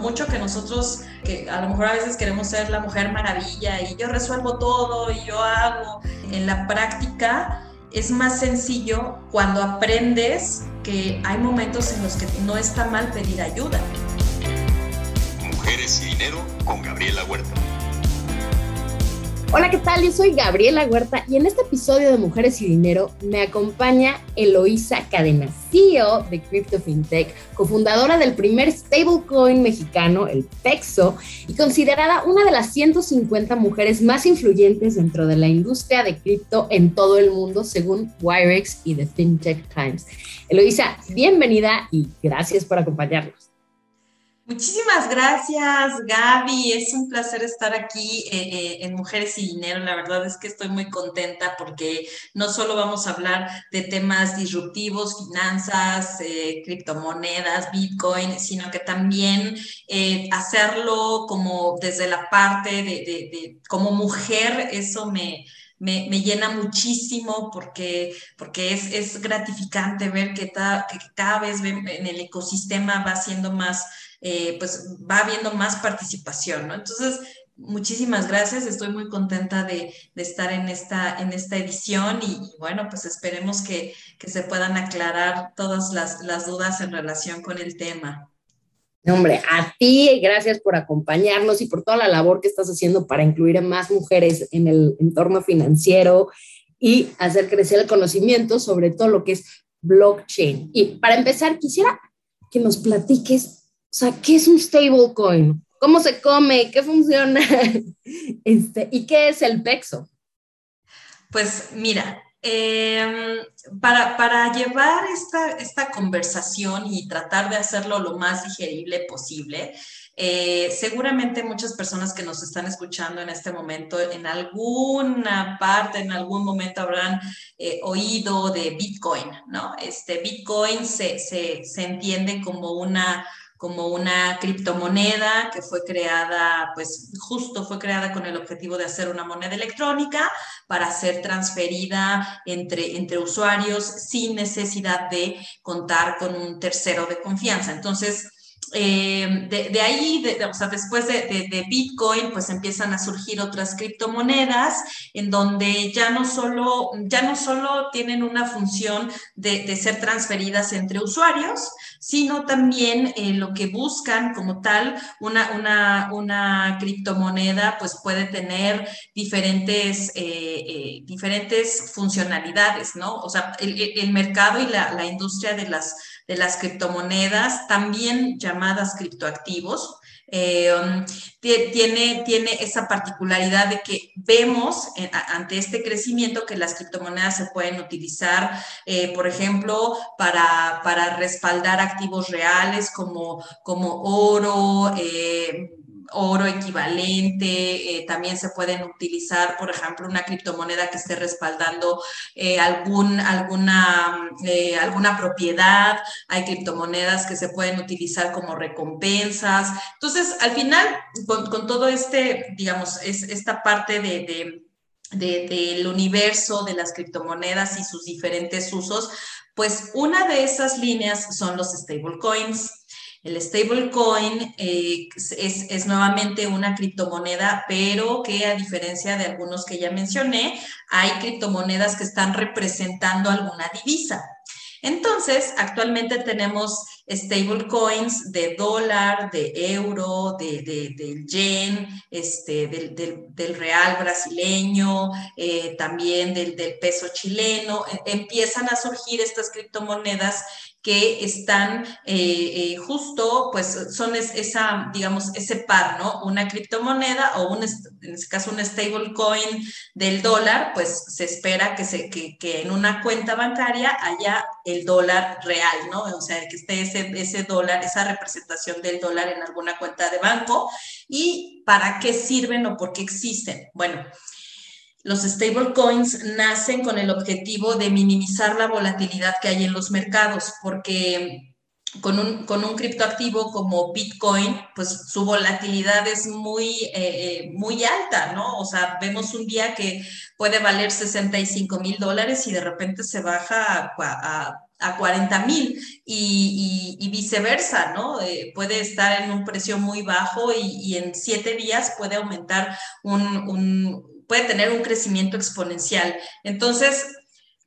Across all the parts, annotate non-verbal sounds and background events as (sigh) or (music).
mucho que nosotros, que a lo mejor a veces queremos ser la mujer maravilla y yo resuelvo todo y yo hago, en la práctica es más sencillo cuando aprendes que hay momentos en los que no está mal pedir ayuda. Mujeres y dinero con Gabriela Huerta. Hola, ¿qué tal? Yo soy Gabriela Huerta y en este episodio de Mujeres y Dinero me acompaña Eloísa Cadena, CEO de Crypto FinTech, cofundadora del primer stablecoin mexicano, el PEXO, y considerada una de las 150 mujeres más influyentes dentro de la industria de cripto en todo el mundo, según Wirex y The FinTech Times. Eloísa, bienvenida y gracias por acompañarnos. Muchísimas gracias, Gaby. Es un placer estar aquí eh, eh, en Mujeres y Dinero. La verdad es que estoy muy contenta porque no solo vamos a hablar de temas disruptivos, finanzas, eh, criptomonedas, Bitcoin, sino que también hacerlo como desde la parte de, como mujer, eso me, me, llena muchísimo porque, porque es, es gratificante ver que, que cada vez en el ecosistema va siendo más eh, pues va habiendo más participación, ¿no? Entonces, muchísimas gracias, estoy muy contenta de, estar en esta, en esta edición y, bueno, pues esperemos que, se puedan aclarar todas las, dudas en relación con el tema. Hombre, a ti gracias por acompañarnos y por toda la labor que estás haciendo para incluir a más mujeres en el entorno financiero y hacer crecer el conocimiento sobre todo lo que es blockchain. Y para empezar, quisiera que nos platiques o sea, ¿qué es un stablecoin? ¿Cómo se come? ¿Qué funciona? (laughs) Este, ¿Y qué es el PEXO? Pues mira, em, para, para, llevar esta, esta, conversación y tratar de hacerlo lo más digerible posible, eh, seguramente muchas personas que nos están escuchando en este momento, en alguna parte, en algún momento habrán eh, oído de Bitcoin, ¿no? Este Bitcoin se, se, se entiende como una como una criptomoneda que fue creada, pues justo fue creada con el objetivo de hacer una moneda electrónica para ser transferida entre, entre usuarios sin necesidad de contar con un tercero de confianza. Entonces, eh, de, ahí, o sea, después de, Bitcoin, pues empiezan a surgir otras criptomonedas en donde ya no solo, ya no solo tienen una función de, ser transferidas entre usuarios, sino también eh, lo que buscan como tal, una, una, una criptomoneda pues puede tener diferentes, eh, diferentes funcionalidades, ¿no? O sea, el, mercado y la, la industria de las de las criptomonedas, también llamadas criptoactivos, eh, tiene, tiene esa particularidad de que vemos eh, ante este crecimiento que las criptomonedas se pueden utilizar, eh, por ejemplo, para, para, respaldar activos reales como, como oro, oro equivalente, eh, también se pueden utilizar, por ejemplo, una criptomoneda que esté respaldando eh, algún, alguna, eh, alguna propiedad, hay criptomonedas que se pueden utilizar como recompensas. Entonces, al final, con, todo este, digamos, es, esta parte de, del universo de las criptomonedas y sus diferentes usos, pues una de esas líneas son los stablecoins. El stablecoin eh, es, nuevamente una criptomoneda, pero que a diferencia de algunos que ya mencioné, hay criptomonedas que están representando alguna divisa. Entonces, actualmente tenemos stablecoins de dólar, de euro, de, del yen, este, del, del, real brasileño, eh, también del, del peso chileno. E, empiezan a surgir estas criptomonedas que están eh, eh, justo, pues son esa, digamos, ese par, ¿no? Una criptomoneda o un, en este caso un stablecoin del dólar, pues se espera que, se, que, que, en una cuenta bancaria haya el dólar real, ¿no? O sea, que esté ese, ese dólar, esa representación del dólar en alguna cuenta de banco. ¿Y para qué sirven o por qué existen? Bueno, los stablecoins nacen con el objetivo de minimizar la volatilidad que hay en los mercados, porque con un, con un criptoactivo como Bitcoin, pues su volatilidad es muy, eh, eh, muy alta, ¿no? O sea, vemos un día que puede valer 65 mil dólares y de repente se baja a, a 40 mil y, viceversa, ¿no? Eh, puede estar en un precio muy bajo y, en siete días puede aumentar un, puede tener un crecimiento exponencial. Entonces,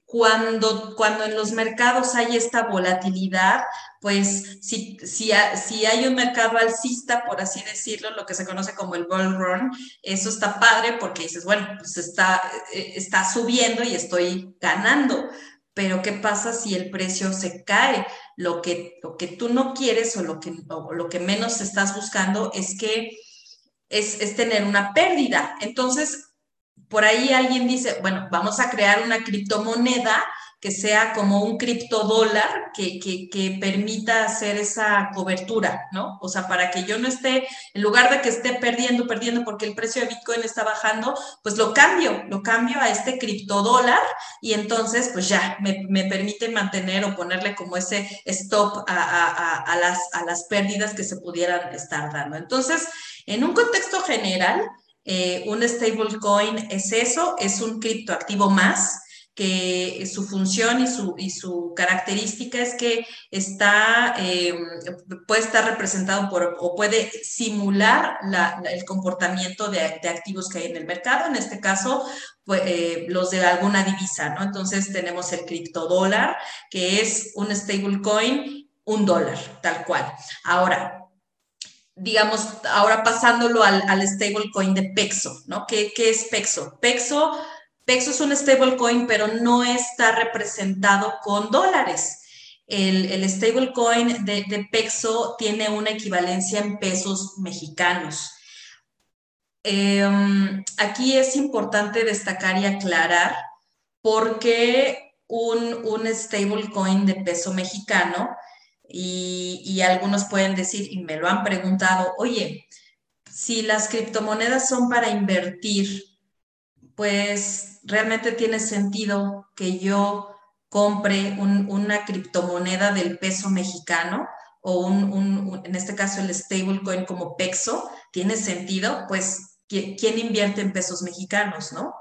cuando, cuando en los mercados hay esta volatilidad, pues si, si, si, hay un mercado alcista, por así decirlo, lo que se conoce como el bull run, eso está padre porque dices, bueno, pues está, eh, está subiendo y estoy ganando pero ¿qué pasa si el precio se cae? Lo que, lo que tú no quieres o lo que, lo que menos estás buscando es que es, es tener una pérdida. Entonces, por ahí alguien dice, bueno, vamos a crear una criptomoneda que sea como un criptodólar que, que, permita hacer esa cobertura, ¿no? O sea, para que yo no esté, en lugar de que esté perdiendo, perdiendo porque el precio de Bitcoin está bajando, pues lo cambio, lo cambio a este criptodólar y entonces pues ya me, me permite mantener o ponerle como ese stop a, a, a, las, a las pérdidas que se pudieran estar dando. Entonces, en un contexto general, eh, un stablecoin es eso, es un criptoactivo más que su función y su, y su característica es que está, eh, puede estar representado por o puede simular el comportamiento de, activos que hay en el mercado, en este caso, eh, los de alguna divisa, ¿no? Entonces tenemos el criptodólar, que es un stablecoin, un dólar, tal cual. Ahora, digamos, ahora pasándolo al, stablecoin de Pexo, ¿no? ¿Qué, ¿Qué, es Pexo? Pexo Pexo es un stablecoin, pero no está representado con dólares. El, el stablecoin de, Pexo tiene una equivalencia en pesos mexicanos. Em, aquí es importante destacar y aclarar porque un, un stablecoin de peso mexicano, y, algunos pueden decir, y me lo han preguntado, oye, si las criptomonedas son para invertir, pues realmente tiene sentido que yo compre una criptomoneda del peso mexicano o un, en este caso el stablecoin como PEXO, tiene sentido, pues ¿quién invierte en pesos mexicanos, no?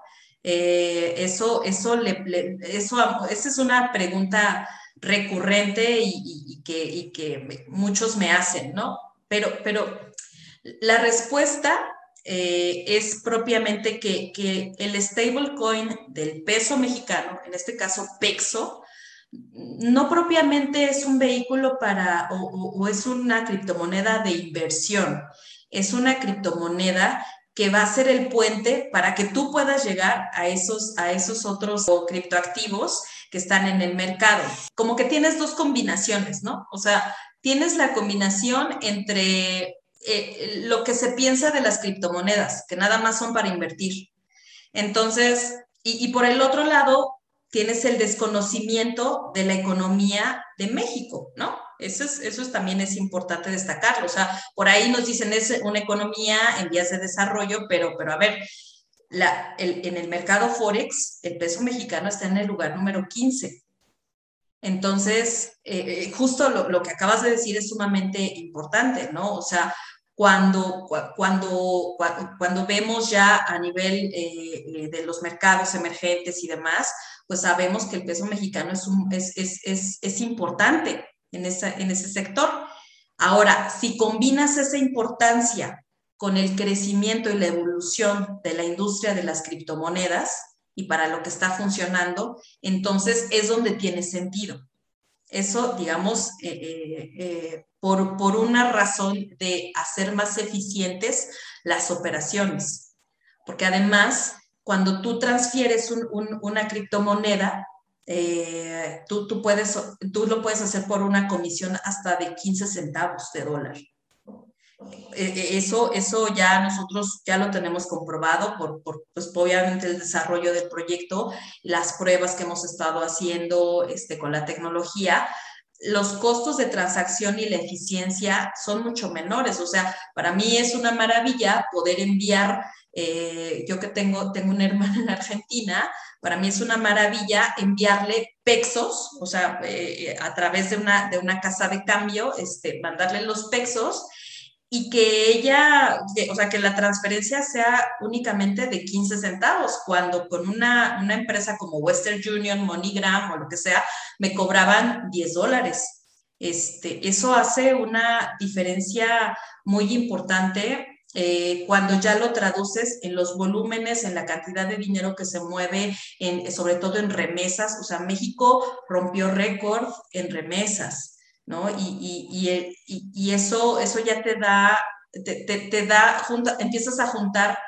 Eh, eso, eso, esa es una pregunta recurrente y, que, muchos me hacen, ¿no? Pero, pero la respuesta eh, es propiamente que el stablecoin del peso mexicano, en este caso PEXO, no propiamente es un vehículo para o, es una criptomoneda de inversión, es una criptomoneda que va a ser el puente para que tú puedas llegar a esos, a esos otros criptoactivos que están en el mercado. Como que tienes dos combinaciones, ¿no? O sea, tienes la combinación entre eh, lo que se piensa de las criptomonedas, que nada más son para invertir. Entonces, y, por el otro lado, tienes el desconocimiento de la economía de México, ¿no? Eso, es, eso también es importante destacarlo. O sea, por ahí nos dicen es una economía en vías de desarrollo, pero, pero a ver, la, en el mercado Forex, el peso mexicano está en el lugar número 15. Entonces, eh, eh, justo lo, lo, que acabas de decir es sumamente importante, ¿no? O sea, cuando, cuando, cuando vemos ya a nivel eh, eh, de los mercados emergentes y demás, pues sabemos que el peso mexicano es, es, es, es, es importante en, ese sector. Ahora, si combinas esa importancia con el crecimiento y la evolución de la industria de las criptomonedas y para lo que está funcionando, entonces es donde tiene sentido. Eso, digamos, eh, eh, eh, por, por, una razón de hacer más eficientes las operaciones. Porque además, cuando tú transfieres una criptomoneda, tú, tú, puedes, tú lo puedes hacer por una comisión hasta de 15 centavos de dólar. E, e, eso, eso ya nosotros ya lo tenemos comprobado por, por pues, obviamente el desarrollo del proyecto, las pruebas que hemos estado haciendo este, con la tecnología, los costos de transacción y la eficiencia son mucho menores. O sea, para mí es una maravilla poder enviar, eh, yo que tengo, tengo una hermana en Argentina, para mí es una maravilla enviarle pexos, o sea, eh, a través de una, de una casa de cambio, este, mandarle los pexos y que ella, o sea, que la transferencia sea únicamente de 15 centavos, cuando con una, una empresa como Western Union, MoneyGram o lo que sea, me cobraban 10 dólares. Este, eso hace una diferencia muy importante eh, cuando ya lo traduces en los volúmenes, en la cantidad de dinero que se mueve, en, sobre todo en remesas. O sea, México rompió récord en remesas, ¿no? Y, y, y, eso, eso ya te da, te, te, da, junta, empiezas a juntar,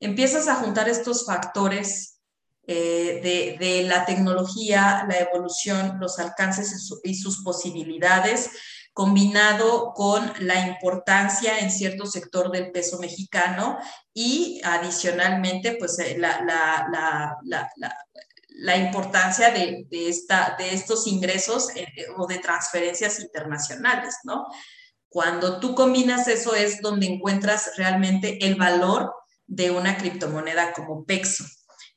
empiezas a juntar estos factores eh, de, de, la tecnología, la evolución, los alcances y sus posibilidades combinado con la importancia en cierto sector del peso mexicano y adicionalmente, pues eh, la, la, la, la importancia de, de, esta, de estos ingresos eh, eh, o de transferencias internacionales, ¿no? Cuando tú combinas eso es donde encuentras realmente el valor de una criptomoneda como Pexo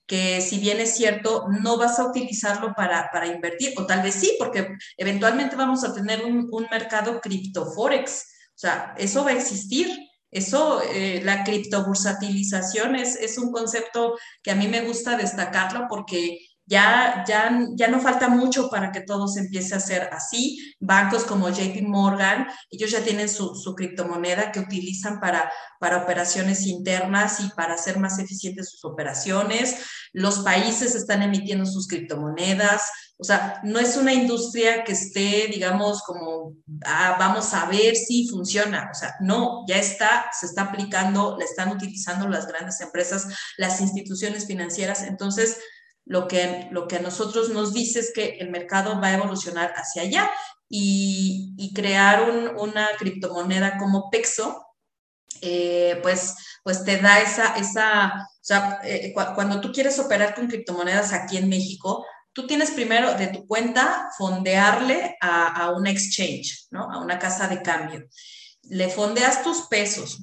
que si bien es cierto, no vas a utilizarlo para, para invertir, o tal vez sí, porque eventualmente vamos a tener un, un mercado criptoforex, o sea, eso va a existir. Eso, eh, la criptobursatilización es, es un concepto que a mí me gusta destacarlo porque ya, ya, ya no falta mucho para que todo se empiece a hacer así. Bancos como JP Morgan, ellos ya tienen su, su criptomoneda que utilizan para, para operaciones internas y para hacer más eficientes sus operaciones. Los países están emitiendo sus criptomonedas. O sea, no es una industria que esté, digamos, como, ah, vamos a ver si funciona. O sea, no, ya está, se está aplicando, la están utilizando las grandes empresas, las instituciones financieras. Entonces, lo que, lo que a nosotros nos dice es que el mercado va a evolucionar hacia allá y, crear un, una criptomoneda como Pexo, eh, pues, pues te da esa, esa o sea, eh, cuando tú quieres operar con criptomonedas aquí en México, tú tienes primero de tu cuenta fondearle a, a una exchange, ¿no? A una casa de cambio. Le fondeas tus pesos,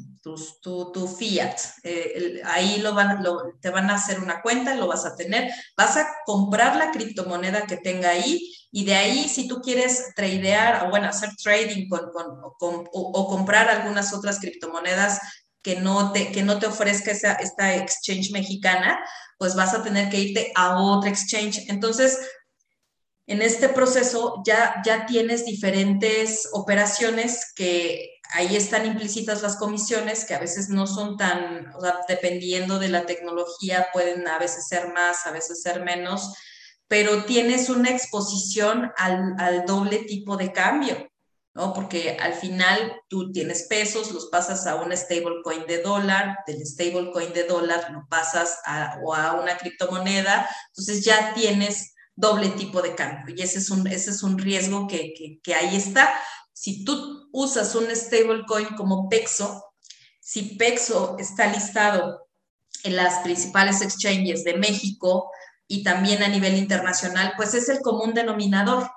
tu, tu, fiat. Eh, ahí lo van, te van a hacer una cuenta, lo vas a tener, vas a comprar la criptomoneda que tenga ahí y de ahí si tú quieres tradear o bueno, hacer trading con, con, o, comprar algunas otras criptomonedas que no te, que no te ofrezca esa, esta exchange mexicana, pues vas a tener que irte a otra exchange. Entonces, en este proceso ya, ya tienes diferentes operaciones que ahí están implícitas las comisiones que a veces no son tan, dependiendo de la tecnología, pueden a veces ser más, a veces ser menos, pero tienes una exposición al, al doble tipo de cambio, ¿no? Porque al final tú tienes pesos, los pasas a un stablecoin de dólar, del stablecoin de dólar lo pasas a, o a una criptomoneda, entonces ya tienes doble tipo de cambio y ese es un, ese es un riesgo que, que, ahí está si tú usas un stablecoin como Pexo, si Pexo está listado en las principales exchanges de México y también a nivel internacional, pues es el común denominador.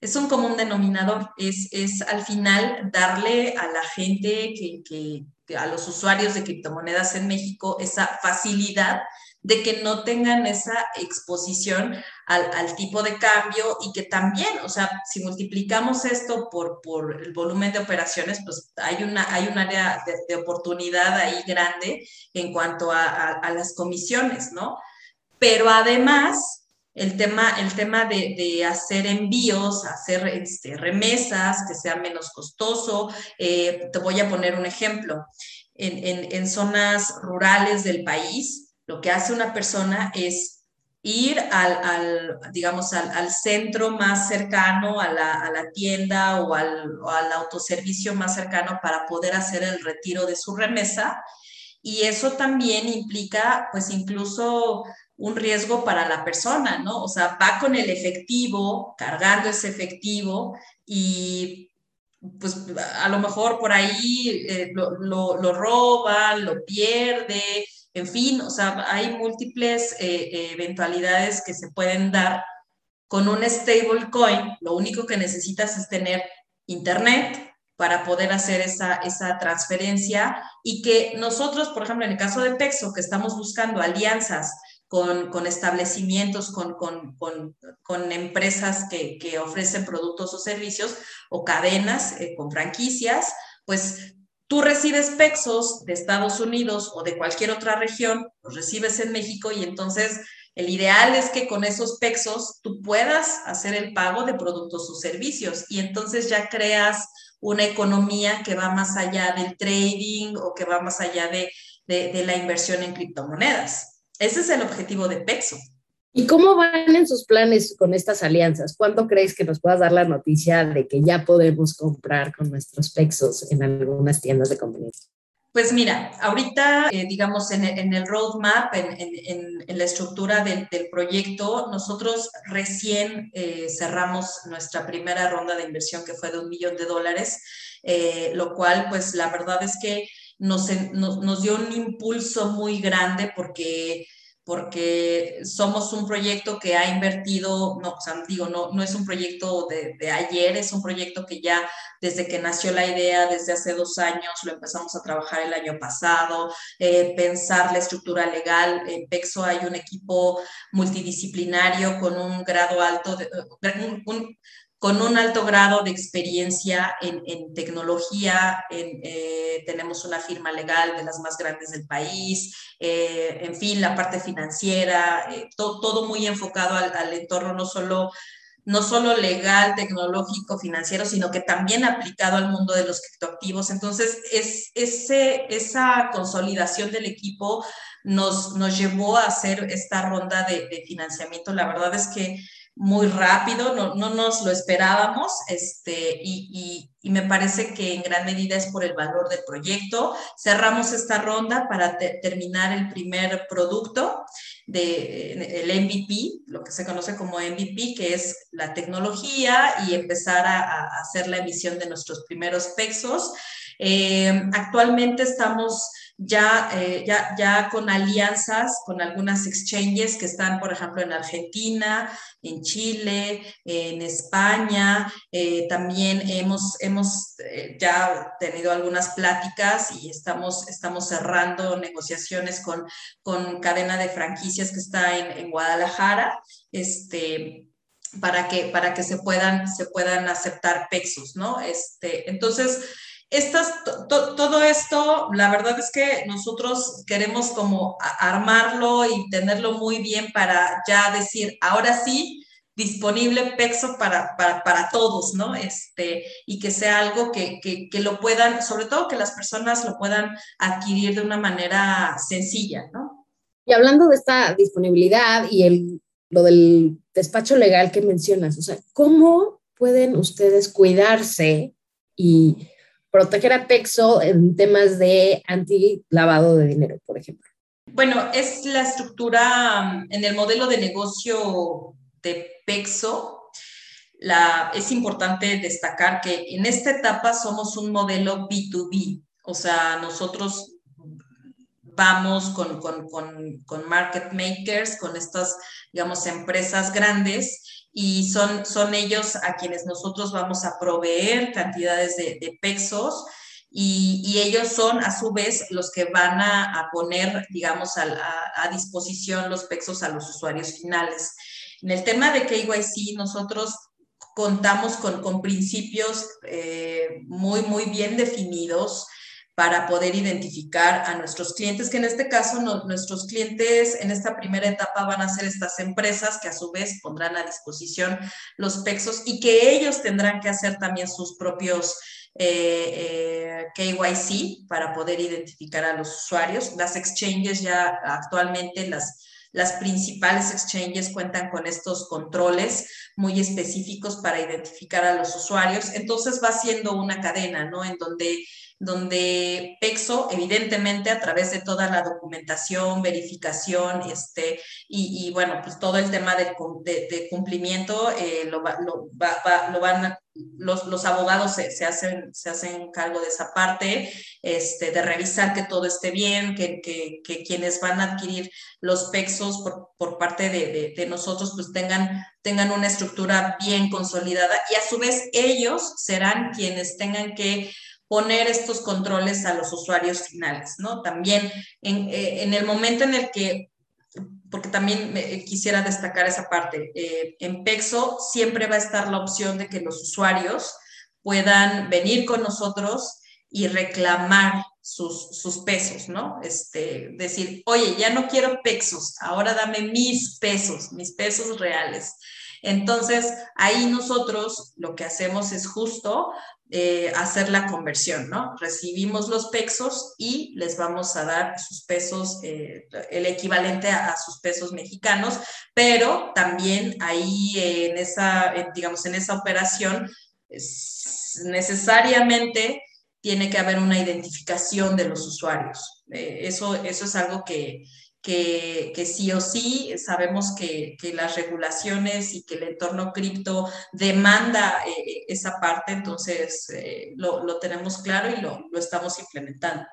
Es un común denominador, es, es al final darle a la gente, que, que, a los usuarios de criptomonedas en México, esa facilidad de que no tengan esa exposición al, tipo de cambio y que también, o sea, si multiplicamos esto por, por el volumen de operaciones, pues hay, una, hay un área de, oportunidad ahí grande en cuanto a, las comisiones, ¿no? Pero además, el tema, el tema de, hacer envíos, hacer este, remesas, que sea menos costoso. Eh, te voy a poner un ejemplo. En, en, zonas rurales del país, lo que hace una persona es ir al, digamos, al, centro más cercano, a la, tienda o al, autoservicio más cercano para poder hacer el retiro de su remesa. Y eso también implica, pues, incluso un riesgo para la persona, ¿no? O sea, va con el efectivo, cargando ese efectivo y pues a lo mejor por ahí eh, lo, lo, roba, lo pierde, en fin, o sea, hay múltiples eh, eh, eventualidades que se pueden dar con un stablecoin. Lo único que necesitas es tener internet para poder hacer esa, esa transferencia y que nosotros, por ejemplo, en el caso de Pexo, que estamos buscando alianzas con, con establecimientos, con, con, con empresas que, que, ofrecen productos o servicios o cadenas eh, con franquicias, pues tú recibes pesos de Estados Unidos o de cualquier otra región, los recibes en México y entonces el ideal es que con esos pesos tú puedas hacer el pago de productos o servicios y entonces ya creas una economía que va más allá del trading o que va más allá de, de la inversión en criptomonedas. Ese es el objetivo de Pexo. ¿Y cómo van en sus planes con estas alianzas? ¿Cuándo crees que nos puedas dar la noticia de que ya podemos comprar con nuestros Pexos en algunas tiendas de conveniencia? Pues mira, ahorita, eh, digamos, en, el roadmap, en, la estructura del, proyecto, nosotros recién eh, cerramos nuestra primera ronda de inversión que fue de un millón de dólares, eh, lo cual, pues la verdad es que nos, nos dio un impulso muy grande porque porque somos un proyecto que ha invertido, no, o sea, digo, no, no es un proyecto de, ayer, es un proyecto que ya desde que nació la idea, desde hace dos años, lo empezamos a trabajar el año pasado, eh, pensar la estructura legal. En PEXO hay un equipo multidisciplinario con un grado alto, de, con un alto grado de experiencia en, tecnología. Eh, tenemos una firma legal de las más grandes del país, eh, en fin, la parte financiera, eh, todo muy enfocado al, entorno no solo, no solo legal, tecnológico, financiero, sino que también aplicado al mundo de los criptoactivos. Entonces, es, ese, esa consolidación del equipo nos, nos llevó a hacer esta ronda de, de financiamiento. La verdad es que muy rápido, no, no nos lo esperábamos, este, y, y, me parece que en gran medida es por el valor del proyecto. Cerramos esta ronda para terminar el primer producto, de, el MVP, lo que se conoce como MVP, que es la tecnología, y empezar a, a hacer la emisión de nuestros primeros pesos. Eh, actualmente estamos ya, eh, ya, ya con alianzas con algunas exchanges que están, por ejemplo, en Argentina, en Chile, en España. Eh, también hemos, hemos ya tenido algunas pláticas y estamos, estamos cerrando negociaciones con, con cadena de franquicias que está en, en Guadalajara. Este, para que, para que se puedan, se puedan aceptar pesos, ¿no? Este, entonces, estas, todo esto, la verdad es que nosotros queremos como armarlo y tenerlo muy bien para ya decir, ahora sí, disponible PEXO para, para, todos, ¿no? Este, y que sea algo que, que, lo puedan, sobre todo que las personas lo puedan adquirir de una manera sencilla, ¿no? Y hablando de esta disponibilidad y el, lo del despacho legal que mencionas, o sea, ¿cómo pueden ustedes cuidarse y proteger a Pexo en temas de anti-lavado de dinero, por ejemplo? Bueno, es la estructura mm, en el modelo de negocio de Pexo. La, es importante destacar que en esta etapa somos un modelo B2B, o sea, nosotros vamos con, con, con, con market makers, con estas, digamos, empresas grandes y son, son ellos a quienes nosotros vamos a proveer cantidades de, de pesos y, ellos son a su vez los que van a, a poner, digamos, a, a, disposición los pesos a los usuarios finales. En el tema de KYC, nosotros contamos con, con principios eh, muy, muy bien definidos para poder identificar a nuestros clientes, que en este caso nuestros clientes en esta primera etapa van a ser estas empresas que a su vez pondrán a disposición los PEXOS y que ellos tendrán que hacer también sus propios eh, eh, KYC para poder identificar a los usuarios. Las exchanges ya actualmente, las, las principales exchanges cuentan con estos controles muy específicos para identificar a los usuarios. Entonces va siendo una cadena, ¿no? En donde donde PEXO, evidentemente, a través de toda la documentación, verificación, este, y, bueno, pues todo el tema de, de, cumplimiento, eh, lo, lo, lo, van, los, los abogados se, se, hacen, se hacen cargo de esa parte, este, de revisar que todo esté bien, que, que, que quienes van a adquirir los PEXOS por, por parte de, de, nosotros, pues tengan, tengan una estructura bien consolidada y a su vez ellos serán quienes tengan que poner estos controles a los usuarios finales, ¿no? También en, eh, el momento en el que, porque también quisiera destacar esa parte, eh, en PEXO siempre va a estar la opción de que los usuarios puedan venir con nosotros y reclamar sus, sus, pesos, ¿no? Este, decir, oye, ya no quiero pesos, ahora dame mis pesos, mis pesos reales. Entonces, ahí nosotros lo que hacemos es justo eh, hacer la conversión, ¿no? Recibimos los pesos y les vamos a dar sus pesos, eh, el equivalente a, sus pesos mexicanos, pero también ahí en esa, digamos, en esa operación, necesariamente tiene que haber una identificación de los usuarios. Eh, eso, eso es algo que, que, sí o sí sabemos que, las regulaciones y que el entorno cripto demanda eh, esa parte, entonces eh, lo, tenemos claro y lo, lo estamos implementando.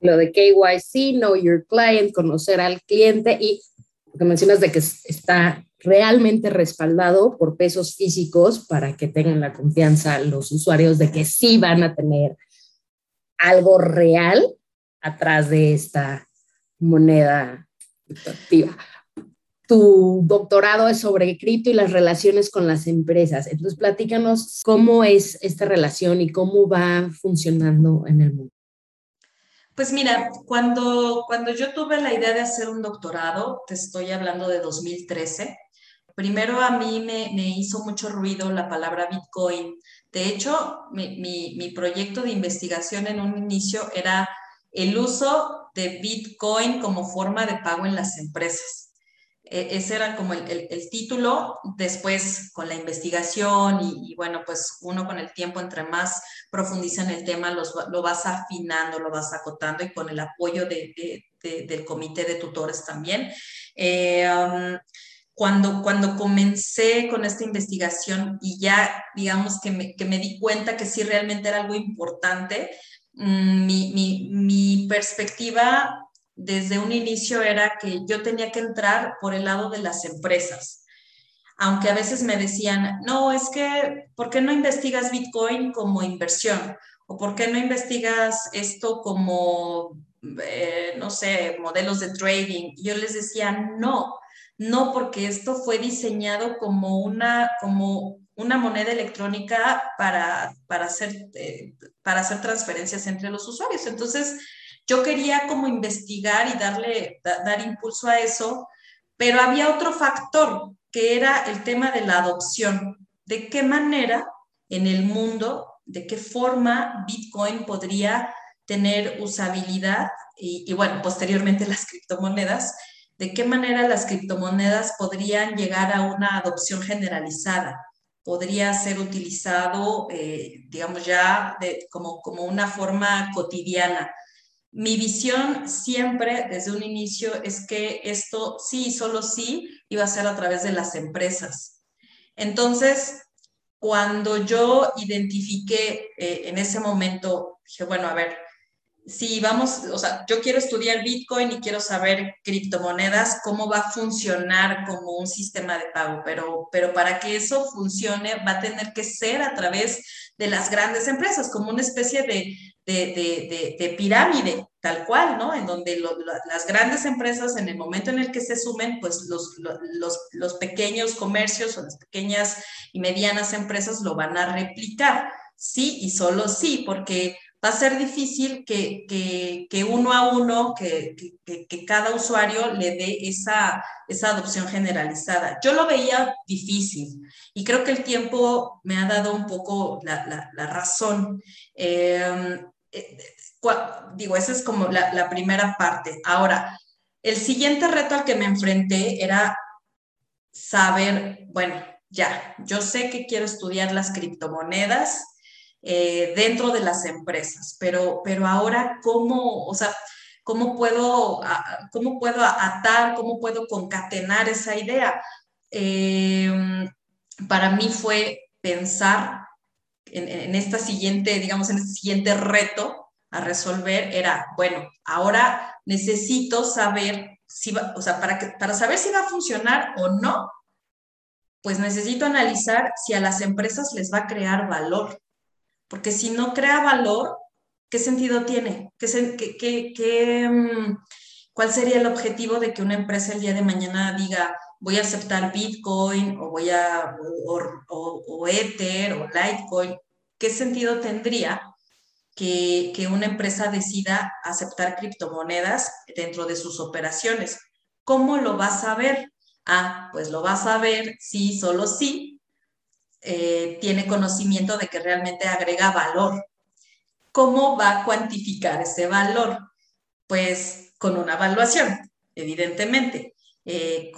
Lo de KYC, Know Your Client, conocer al cliente y lo que mencionas de que está realmente respaldado por pesos físicos para que tengan la confianza los usuarios de que sí van a tener algo real atrás de esta moneda activa. Tu doctorado es sobre cripto y las relaciones con las empresas. Entonces, platícanos cómo es esta relación y cómo va funcionando en el mundo. Pues mira, cuando, cuando yo tuve la idea de hacer un doctorado, te estoy hablando de 2013, primero a mí me, hizo mucho ruido la palabra Bitcoin. De hecho, mi, mi, mi proyecto de investigación en un inicio era el uso de Bitcoin como forma de pago en las empresas. E, ese era como el, título. Después, con la investigación y, bueno, pues uno con el tiempo, entre más profundiza en el tema, lo vas afinando, lo vas acotando y con el apoyo del comité de tutores también. Eh, um, cuando, cuando comencé con esta investigación y ya, digamos, que me, que me di cuenta que sí realmente era algo importante, Mm, mi, perspectiva desde un inicio era que yo tenía que entrar por el lado de las empresas. Aunque a veces me decían, no, es que, ¿por qué no investigas Bitcoin como inversión? ¿O por qué no investigas esto como, eh, no sé, modelos de trading? Yo les decía, no, no, porque esto fue diseñado como una, como una moneda electrónica para, para, hacer, eh, para hacer transferencias entre los usuarios. Entonces, yo quería como investigar y darle, dar impulso a eso, pero había otro factor que era el tema de la adopción. ¿De qué manera en el mundo, de qué forma Bitcoin podría tener usabilidad y, y bueno, posteriormente (laughs) las criptomonedas, de qué manera las criptomonedas podrían llegar a una adopción generalizada? Podría ser utilizado, eh, digamos, ya como, como una forma cotidiana. Mi visión siempre desde un inicio es que esto sí, solo sí, iba a ser a través de las empresas. Entonces, cuando yo identifiqué eh, en ese momento, dije, bueno, a ver, si vamos, o sea, yo quiero estudiar Bitcoin y quiero saber criptomonedas, cómo va a funcionar como un sistema de pago, pero, pero para que eso funcione va a tener que ser a través de las grandes empresas, como una especie de, de, de, pirámide, tal cual, ¿no? En donde las grandes empresas, en el momento en el que se sumen, pues los, los, los pequeños comercios o las pequeñas y medianas empresas lo van a replicar. Sí y solo sí, porque va a ser difícil que, que, uno a uno, que, que, cada usuario le dé esa, esa adopción generalizada. Yo lo veía difícil y creo que el tiempo me ha dado un poco la, la, razón. Em, eh, digo, esa es como la, la primera parte. Ahora, el siguiente reto al que me enfrenté era saber, bueno, ya, yo sé que quiero estudiar las criptomonedas, eh, dentro de las empresas, pero, pero ahora, ¿cómo, o sea, cómo puedo, cómo puedo atar, cómo puedo concatenar esa idea? Em, para mí fue pensar en, esta siguiente, digamos, en este siguiente reto a resolver era, bueno, ahora necesito saber si va, o sea, para, que, para saber si va a funcionar o no, pues necesito analizar si a las empresas les va a crear valor. Porque si no crea valor, ¿qué sentido tiene? ¿Qué, mm, ¿Cuál sería el objetivo de que una empresa el día de mañana diga, voy a aceptar Bitcoin o voy a, o, Ether o Litecoin? ¿Qué sentido tendría que, que una empresa decida aceptar criptomonedas dentro de sus operaciones. ¿Cómo lo vas a ver? Ah, pues lo vas a ver si, solo si eh, tiene conocimiento de que realmente agrega valor. ¿Cómo va a cuantificar ese valor? Pues con una evaluación, evidentemente, eh,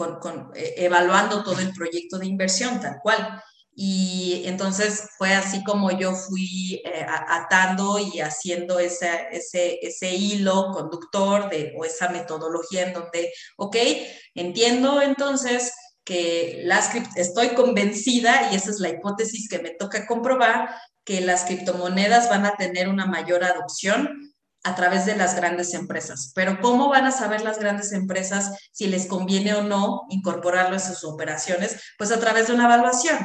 eh, evaluando todo el proyecto de inversión, tal cual. Y entonces fue así como yo fui atando y haciendo ese, ese, ese, hilo conductor de, o esa metodología en donde, ok, entiendo entonces que las estoy convencida, y esa es la hipótesis que me toca comprobar, que las criptomonedas van a tener una mayor adopción a través de las grandes empresas. Pero ¿cómo van a saber las grandes empresas si les conviene o no incorporarlo en sus operaciones? Pues a través de una evaluación.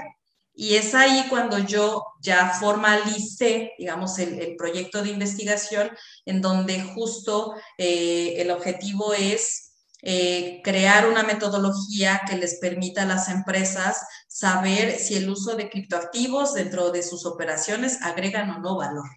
Y es ahí cuando yo ya formalicé, digamos, el, proyecto de investigación, en donde justo eh, el objetivo es eh, crear una metodología que les permita a las empresas saber si el uso de criptoactivos dentro de sus operaciones agregan o no valor.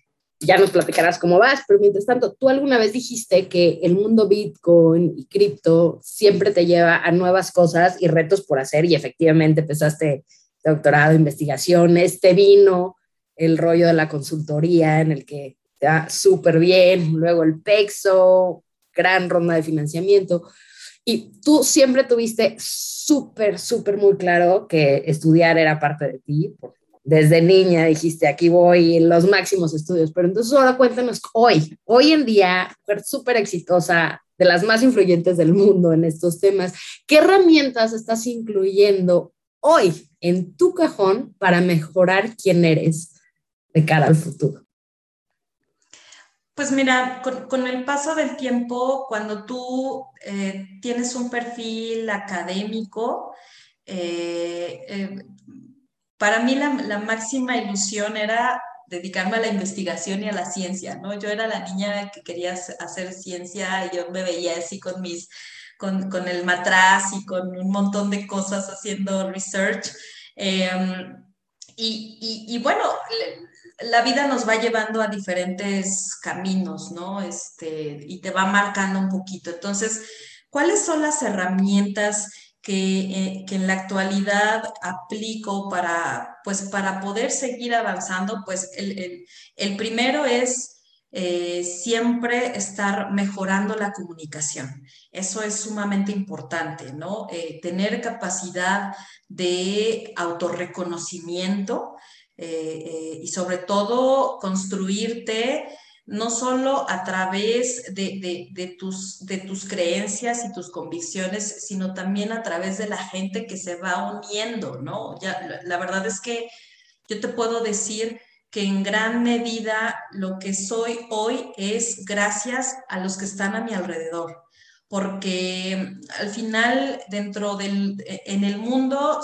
Ya nos platicarás cómo vas, pero mientras tanto, tú alguna vez dijiste que el mundo Bitcoin y cripto siempre te lleva a nuevas cosas y retos por hacer y efectivamente empezaste doctorado, investigaciones, te vino el rollo de la consultoría en el que te va súper bien, luego el PEXO, gran ronda de financiamiento. Y tú siempre tuviste súper, súper muy claro que estudiar era parte de ti. Desde niña dijiste, aquí voy los máximos estudios. Pero entonces ahora cuéntanos, hoy, hoy en día, súper exitosa, de las más influyentes del mundo en estos temas, ¿qué herramientas estás incluyendo hoy en tu cajón para mejorar quién eres de cara al futuro? Pues mira, con, el paso del tiempo, cuando tú eh, tienes un perfil académico, eh, eh, para mí la, máxima ilusión era dedicarme a la investigación y a la ciencia, ¿no? Yo era la niña que quería hacer ciencia y yo me veía así con mis con, con, el matraz y con un montón de cosas haciendo research. Em, y, y, bueno, la vida nos va llevando a diferentes caminos, ¿no? Este, y te va marcando un poquito. Entonces, ¿cuáles son las herramientas que, eh, que, en la actualidad aplico para, pues, para poder seguir avanzando? Pues el, el, primero es eh, siempre estar mejorando la comunicación. Eso es sumamente importante, ¿no? Eh, tener capacidad de autorreconocimiento eh, y sobre todo construirte no solo a través de, tus, de tus creencias y tus convicciones, sino también a través de la gente que se va uniendo, ¿no? Ya, la verdad es que yo te puedo decir que en gran medida lo que soy hoy es gracias a los que están a mi alrededor, porque al final dentro del, en el mundo,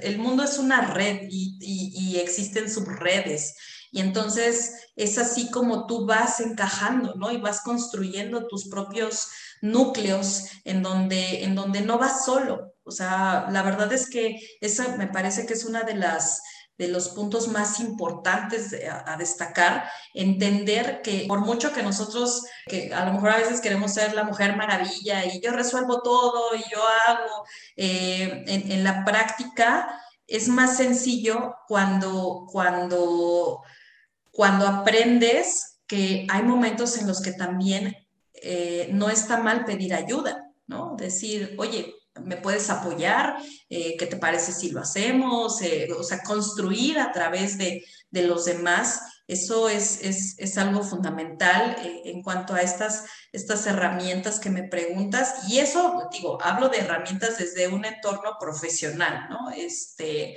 el mundo es una red y, y, existen subredes. Y entonces es así como tú vas encajando, ¿no? Y vas construyendo tus propios núcleos en donde, en donde no vas solo. O sea, la verdad es que esa me parece que es una de las de los puntos más importantes a, destacar, entender que por mucho que nosotros, que a lo mejor a veces queremos ser la mujer maravilla y yo resuelvo todo y yo hago, eh, en, la práctica es más sencillo cuando, cuando, cuando aprendes que hay momentos en los que también eh, no está mal pedir ayuda, ¿no? Decir, oye, me puedes apoyar, eh, ¿qué te parece si lo hacemos? Eh, o sea, construir a través de, los demás, eso es, es, algo fundamental eh, en cuanto a estas, estas herramientas que me preguntas. Y eso, digo, hablo de herramientas desde un entorno profesional, ¿no? Este,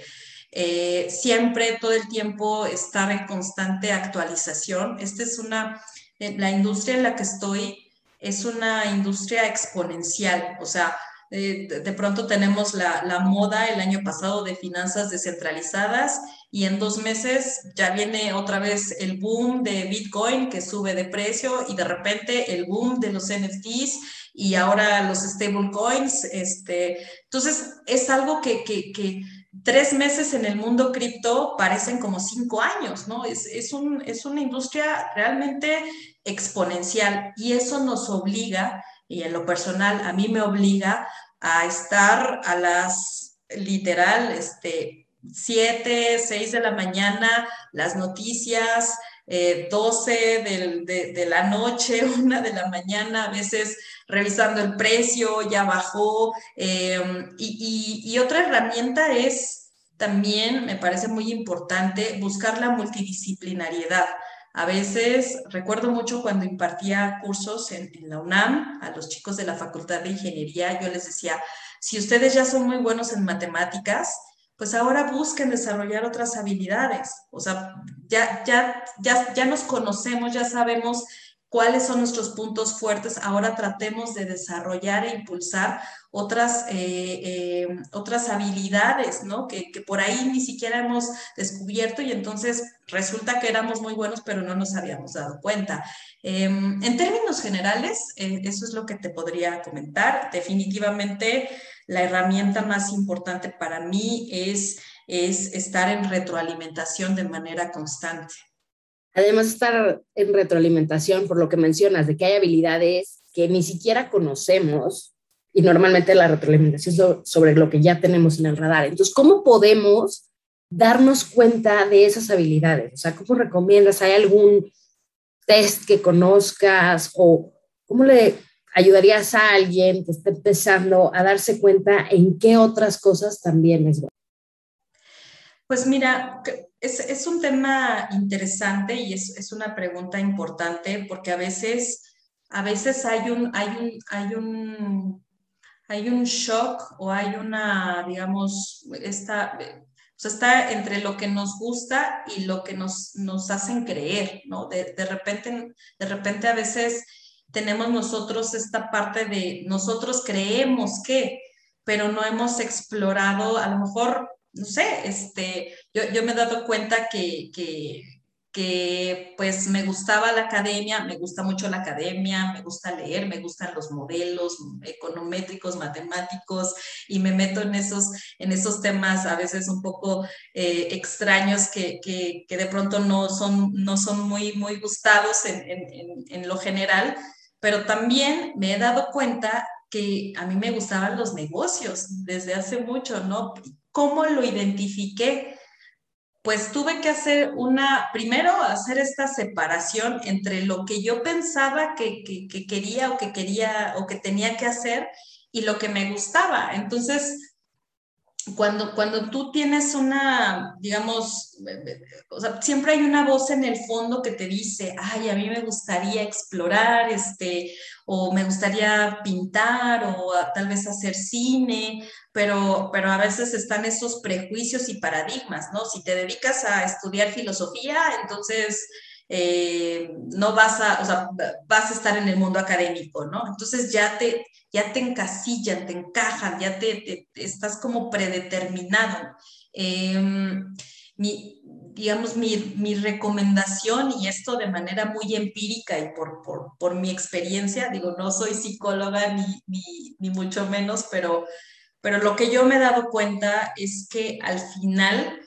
siempre, todo el tiempo, estar en constante actualización. Esta es una, la industria en la que estoy es una industria exponencial, o sea, eh, de pronto tenemos la, la, moda el año pasado de finanzas descentralizadas y en dos meses ya viene otra vez el boom de Bitcoin que sube de precio y de repente el boom de los NFTs y ahora los stablecoins. Este, entonces es algo que, que, que tres meses en el mundo cripto parecen como cinco años, ¿no? Es, es, un, es una industria realmente exponencial y eso nos obliga, y en lo personal a mí me obliga a estar a las, literal, este, 7, 6 de la mañana, las noticias, 12 eh, de, la noche, (laughs) 1 de la mañana, a veces revisando el precio, ya bajó. Y, y, otra herramienta es también, me parece muy importante, buscar la multidisciplinariedad. A veces, recuerdo mucho cuando impartía cursos en, la UNAM a los chicos de la Facultad de Ingeniería, yo les decía, si ustedes ya son muy buenos en matemáticas, pues ahora busquen desarrollar otras habilidades. O sea, ya, ya, ya, ya nos conocemos, ya sabemos cuáles son nuestros puntos fuertes, ahora tratemos de desarrollar e impulsar otras, eh, eh, otras habilidades, ¿no? Que, que, por ahí ni siquiera hemos descubierto y entonces resulta que éramos muy buenos, pero no nos habíamos dado cuenta. Em, en términos generales, eh, eso es lo que te podría comentar. Definitivamente, la herramienta más importante para mí es, es estar en retroalimentación de manera constante. Además, estar en retroalimentación, por lo que mencionas, de que hay habilidades que ni siquiera conocemos y normalmente la retroalimentación es sobre lo que ya tenemos en el radar. Entonces, ¿cómo podemos darnos cuenta de esas habilidades? O sea, ¿cómo recomiendas? ¿Hay algún test que conozcas o cómo le ayudarías a alguien que esté empezando a darse cuenta en qué otras cosas también es bueno? Pues mira, es, es un tema interesante y es, es, una pregunta importante porque a veces, a veces hay un, hay un, hay un, hay un shock o hay una, digamos, esta, está entre lo que nos gusta y lo que nos, nos hacen creer, ¿no? De, de, repente, de repente a veces tenemos nosotros esta parte de nosotros creemos que, pero no hemos explorado a lo mejor no sé, este, yo, yo me he dado cuenta que, que, que, pues me gustaba la academia, me gusta mucho la academia, me gusta leer, me gustan los modelos econométricos, matemáticos, y me meto en esos, en esos temas a veces un poco eh, extraños que, que, de pronto no son, no son muy, muy gustados en, en, en lo general, pero también me he dado cuenta que a mí me gustaban los negocios desde hace mucho, ¿no? ¿Cómo lo identifiqué? Pues tuve que hacer una, primero hacer esta separación entre lo que yo pensaba que, quería o que quería o que tenía que hacer y lo que me gustaba. Entonces, cuando, cuando tú tienes una, digamos, o sea, siempre hay una voz en el fondo que te dice, ay, a mí me gustaría explorar, este, o me gustaría pintar, o tal vez hacer cine, pero, pero a veces están esos prejuicios y paradigmas, ¿no? Si te dedicas a estudiar filosofía, entonces eh, no vas a, o sea, vas a estar en el mundo académico, ¿no? Entonces ya te, ya te encasillan, te encajan, ya te, estás como predeterminado. Em, mi, digamos, mi, mi, recomendación, y esto de manera muy empírica y por, por, por mi experiencia, digo, no soy psicóloga ni, ni, ni, mucho menos, pero, pero lo que yo me he dado cuenta es que al final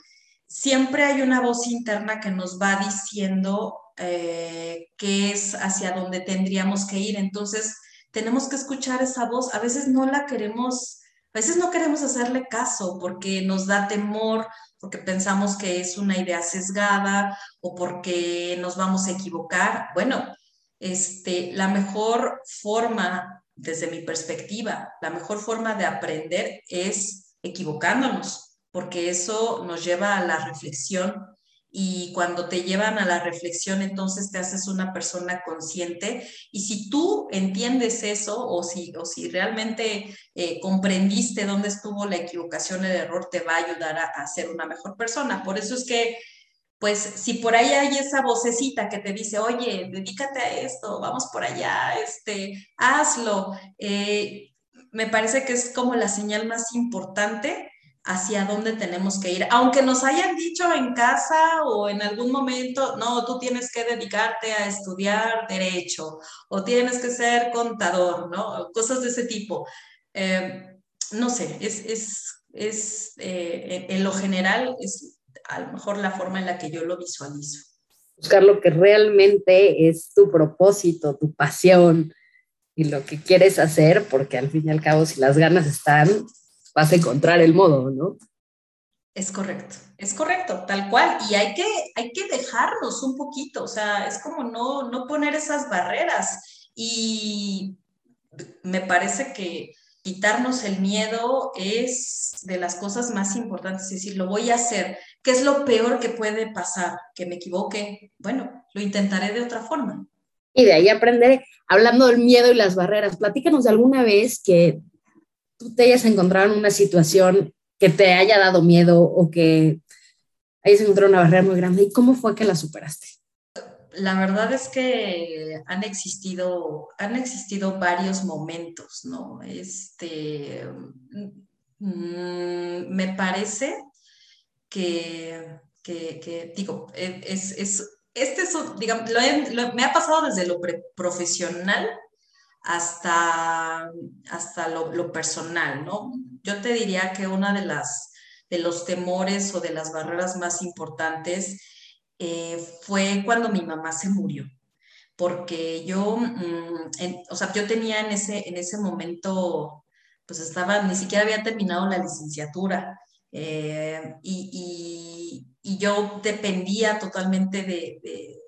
siempre hay una voz interna que nos va diciendo eh, qué es hacia dónde tendríamos que ir. Entonces, tenemos que escuchar esa voz. A veces no la queremos, a veces no queremos hacerle caso porque nos da temor, porque pensamos que es una idea sesgada o porque nos vamos a equivocar. Bueno, este, la mejor forma, desde mi perspectiva, la mejor forma de aprender es equivocándonos porque eso nos lleva a la reflexión y cuando te llevan a la reflexión, entonces te haces una persona consciente. Y si tú entiendes eso o si, o si realmente eh, comprendiste dónde estuvo la equivocación, el error, te va a ayudar a, a, ser una mejor persona. Por eso es que, pues, si por ahí hay esa vocecita que te dice, oye, dedícate a esto, vamos por allá, este, hazlo, eh, me parece que es como la señal más importante hacia dónde tenemos que ir. Aunque nos hayan dicho en casa o en algún momento, no, tú tienes que dedicarte a estudiar derecho o tienes que ser contador, ¿no? Cosas de ese tipo. Eh, no sé, es, es, es eh, en, lo general, es a lo mejor la forma en la que yo lo visualizo. Buscar lo que realmente es tu propósito, tu pasión y lo que quieres hacer, porque al fin y al cabo, si las ganas están, vas a encontrar el modo, ¿no? Es correcto, es correcto, tal cual. Y hay que, hay que dejarnos un poquito, o sea, es como no, no poner esas barreras. Y me parece que quitarnos el miedo es de las cosas más importantes, es decir, lo voy a hacer. ¿Qué es lo peor que puede pasar? Que me equivoque. Bueno, lo intentaré de otra forma. Y de ahí aprenderé. Hablando del miedo y las barreras, platícanos de alguna vez que tú te hayas encontrado en una situación que te haya dado miedo o que hayas encontrado una barrera muy grande y cómo fue que la superaste. La verdad es que han existido, han existido varios momentos, ¿no? Este, mm, me parece que, que, digo, es, es, este es, digamos, me ha pasado desde lo profesional hasta, hasta lo, personal, ¿no? Yo te diría que una de las de los temores o de las barreras más importantes eh, fue cuando mi mamá se murió, porque yo, mm, o sea, yo tenía en ese, en ese momento, pues estaba, ni siquiera había terminado la licenciatura eh, y, yo dependía totalmente de,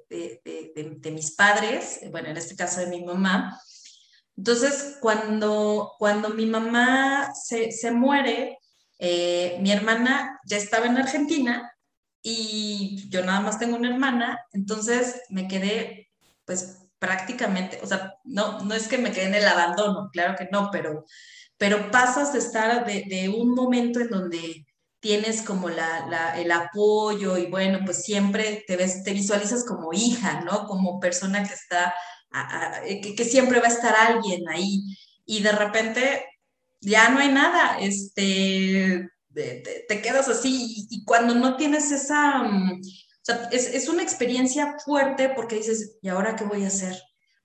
de, mis padres, bueno, en este caso de mi mamá, entonces, cuando, cuando mi mamá se, muere, eh, mi hermana ya estaba en Argentina y yo nada más tengo una hermana, entonces me quedé pues prácticamente, o sea, no, no es que me quede en el abandono, claro que no, pero, pero pasas de estar de, un momento en donde tienes como la, el apoyo y bueno, pues siempre te, ves, te visualizas como hija, ¿no? Como persona que está eh, que, siempre va a estar alguien ahí y de repente ya no hay nada, este, te, quedas así y, cuando no tienes esa, mm, es, es, una experiencia fuerte porque dices, ¿y ahora qué voy a hacer?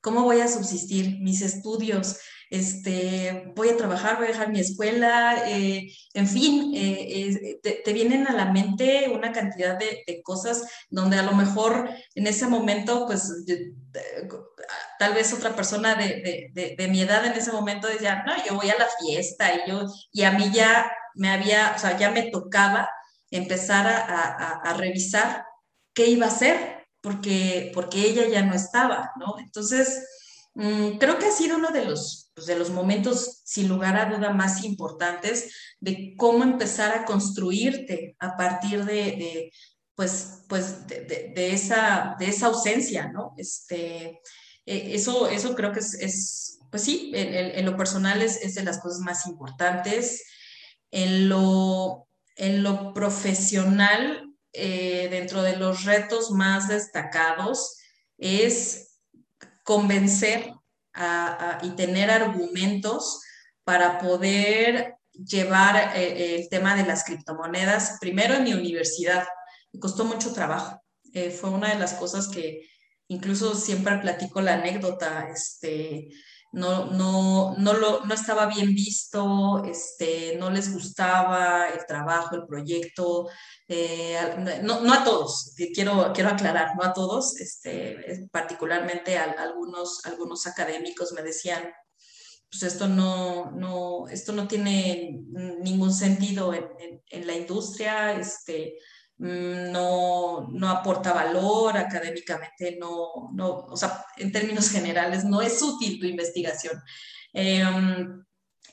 ¿Cómo voy a subsistir mis estudios? Este, voy a trabajar, voy a dejar mi escuela, eh, en fin, eh, te, vienen a la mente una cantidad de, cosas donde a lo mejor en ese momento, pues tal vez otra persona de, mi edad en ese momento decía, no, yo voy a la fiesta y, yo, y a mí ya me había, o sea, ya me tocaba empezar a, a revisar qué iba a hacer, porque, porque ella ya no estaba, ¿no? Entonces, creo que ha sido uno de los, pues, de los momentos, sin lugar a duda, más importantes de cómo empezar a construirte a partir de, pues, pues de, esa, de esa ausencia, ¿no? Este, e, eso, eso creo que es, pues sí, en, lo personal es, es, de las cosas más importantes. En lo, en lo profesional, eh, dentro de los retos más destacados, es convencer y tener argumentos para poder llevar eh, el tema de las criptomonedas, primero en mi universidad. Me costó mucho trabajo. Eh, fue una de las cosas que incluso siempre platico la anécdota. Este, no, no, no, lo, no estaba bien visto, este, no les gustaba el trabajo, el proyecto, eh, no, no, a todos, quiero, quiero aclarar, no a todos, este, particularmente a, algunos, algunos académicos me decían, pues esto no, no, esto no tiene ningún sentido en, en, la industria, este, no, no, aporta valor académicamente, no, no, o sea, en términos generales, no es útil tu investigación. Em,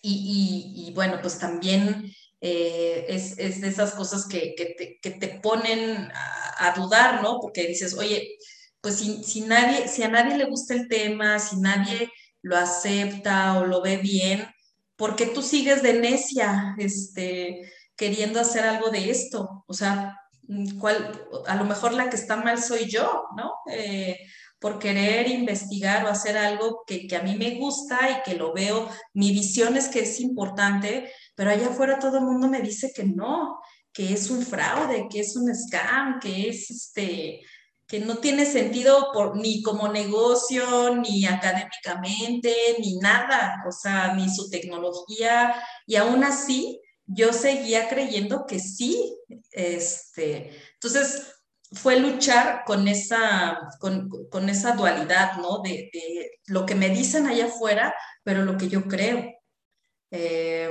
y, y, bueno, pues también eh, es, es, de esas cosas que, que, te, que te, ponen a, dudar, ¿no? Porque dices, oye, pues si, si, nadie, si a nadie le gusta el tema, si nadie lo acepta o lo ve bien, ¿por qué tú sigues de necia este, queriendo hacer algo de esto? O sea, ¿cuál, a lo mejor la que está mal soy yo, ¿no? Eh, por querer investigar o hacer algo que, que, a mí me gusta y que lo veo, mi visión es que es importante, pero allá afuera todo el mundo me dice que no, que es un fraude, que es un scam, que es este, que no tiene sentido por, ni como negocio, ni académicamente, ni nada, o sea, ni su tecnología, y aún así yo seguía creyendo que sí. Este, entonces, fue luchar con esa, con, esa dualidad, ¿no? De, lo que me dicen allá afuera, pero lo que yo creo. Eh,